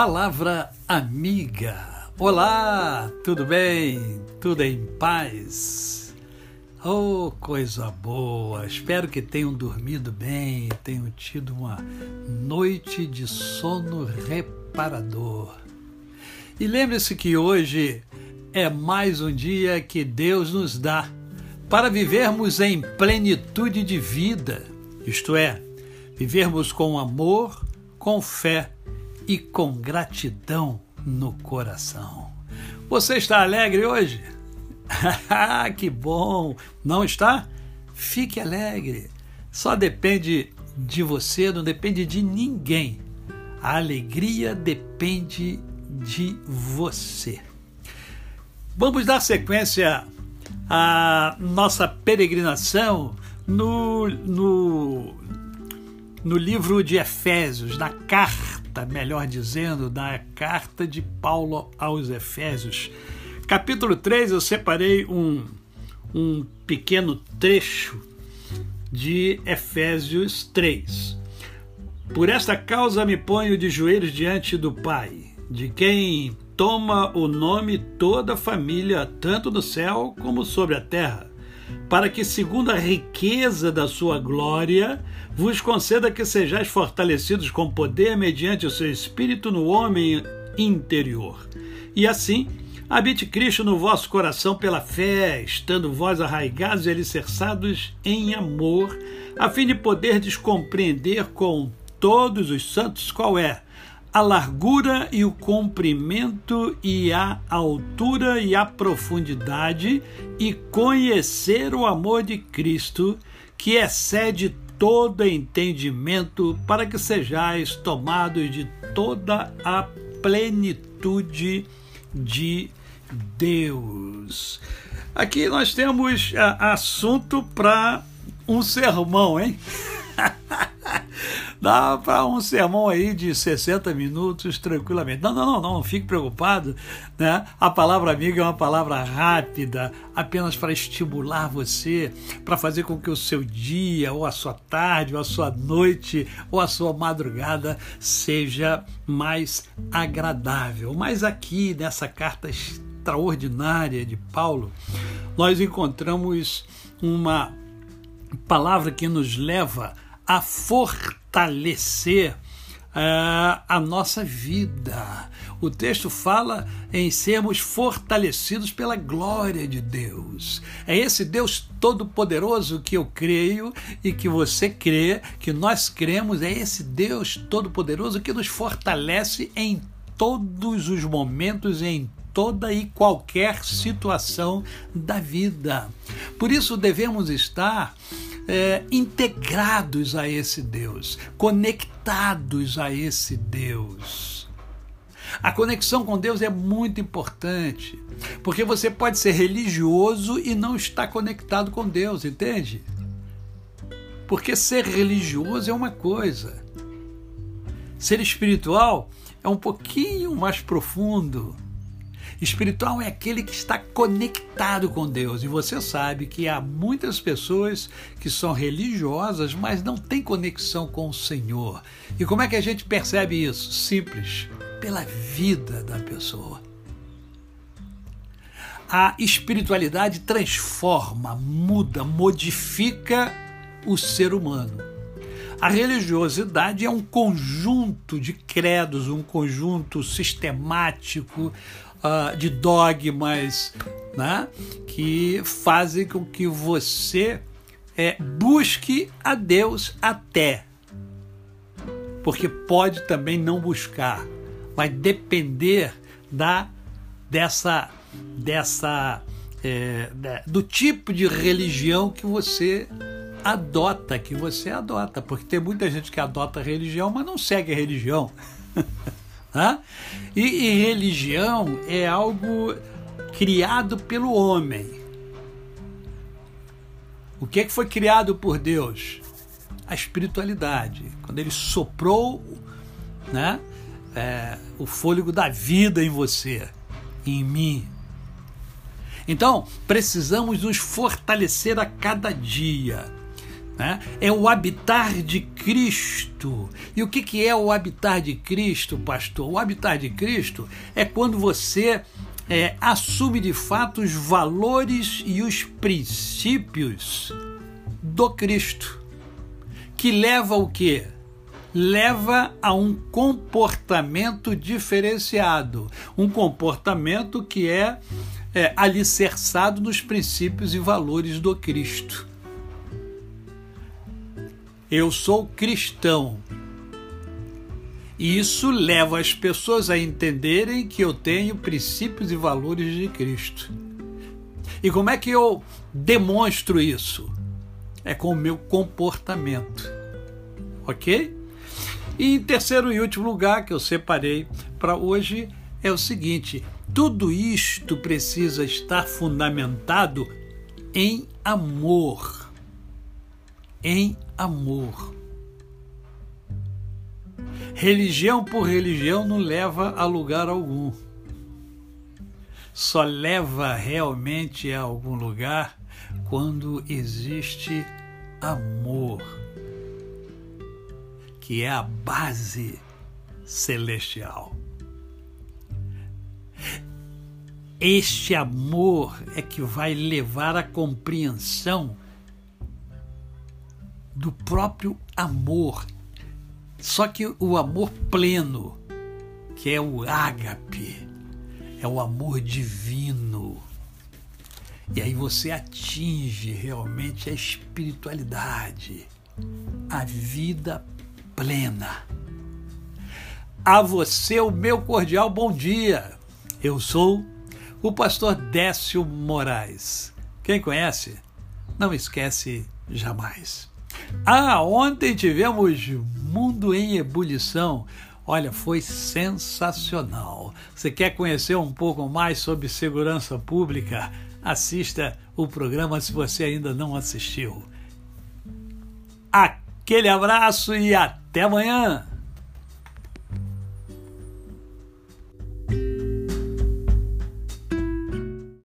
Palavra amiga. Olá, tudo bem? Tudo em paz? Oh, coisa boa! Espero que tenham dormido bem, tenham tido uma noite de sono reparador. E lembre-se que hoje é mais um dia que Deus nos dá para vivermos em plenitude de vida, isto é, vivermos com amor, com fé e com gratidão no coração. Você está alegre hoje? que bom! Não está? Fique alegre. Só depende de você, não depende de ninguém. A alegria depende de você. Vamos dar sequência à nossa peregrinação no, no, no livro de Efésios, na carta carta, melhor dizendo, da carta de Paulo aos Efésios. Capítulo 3, eu separei um, um pequeno trecho de Efésios 3. Por esta causa me ponho de joelhos diante do Pai, de quem toma o nome toda a família, tanto no céu como sobre a terra para que, segundo a riqueza da sua glória, vos conceda que sejais fortalecidos com poder mediante o seu espírito no homem interior. E assim, habite Cristo no vosso coração pela fé, estando vós arraigados e alicerçados em amor, a fim de poderdes compreender com todos os santos qual é a largura e o comprimento e a altura e a profundidade e conhecer o amor de Cristo, que excede todo entendimento, para que sejais tomados de toda a plenitude de Deus. Aqui nós temos a, assunto para um sermão, hein? Dá para um sermão aí de 60 minutos tranquilamente. Não, não, não, não, não fique preocupado. Né? A palavra amiga é uma palavra rápida, apenas para estimular você, para fazer com que o seu dia, ou a sua tarde, ou a sua noite, ou a sua madrugada seja mais agradável. Mas aqui, nessa carta extraordinária de Paulo, nós encontramos uma palavra que nos leva a fortalecer uh, a nossa vida. O texto fala em sermos fortalecidos pela glória de Deus. É esse Deus Todo-Poderoso que eu creio e que você crê, que nós cremos, é esse Deus Todo-Poderoso que nos fortalece em todos os momentos, em toda e qualquer situação da vida. Por isso devemos estar é, integrados a esse Deus, conectados a esse Deus. A conexão com Deus é muito importante, porque você pode ser religioso e não estar conectado com Deus, entende? Porque ser religioso é uma coisa, ser espiritual é um pouquinho mais profundo. Espiritual é aquele que está conectado com Deus. E você sabe que há muitas pessoas que são religiosas, mas não têm conexão com o Senhor. E como é que a gente percebe isso? Simples, pela vida da pessoa. A espiritualidade transforma, muda, modifica o ser humano. A religiosidade é um conjunto de credos, um conjunto sistemático, uh, de dogmas né, que fazem com que você é, busque a Deus até. Porque pode também não buscar, vai depender da dessa dessa é, do tipo de religião que você adota, que você adota, porque tem muita gente que adota religião, mas não segue a religião. Né? E, e religião é algo criado pelo homem. O que, é que foi criado por Deus? A espiritualidade. Quando ele soprou né, é, o fôlego da vida em você, em mim. Então, precisamos nos fortalecer a cada dia Né? É o habitar de Cristo. E o que, que é o habitar de Cristo, pastor? O habitar de Cristo é quando você é, assume de fato os valores e os princípios do Cristo, que leva o quê? Leva a um comportamento diferenciado, um comportamento que é, é alicerçado nos princípios e valores do Cristo. Eu sou cristão, e isso leva as pessoas a entenderem que eu tenho princípios e valores de Cristo. E como é que eu demonstro isso? É com o meu comportamento. Ok? E em terceiro e último lugar que eu separei para hoje é o seguinte: tudo isto precisa estar fundamentado em amor. Em amor. Religião por religião não leva a lugar algum. Só leva realmente a algum lugar quando existe amor, que é a base celestial. Este amor é que vai levar à compreensão do próprio amor só que o amor pleno, que é o ágape, é o amor divino. E aí você atinge realmente a espiritualidade, a vida plena. A você o meu cordial bom dia. Eu sou o pastor Décio Moraes. Quem conhece, não esquece jamais. Ah, ontem tivemos Mundo em Ebulição. Olha, foi sensacional. Você quer conhecer um pouco mais sobre segurança pública? Assista o programa se você ainda não assistiu. Aquele abraço e até amanhã!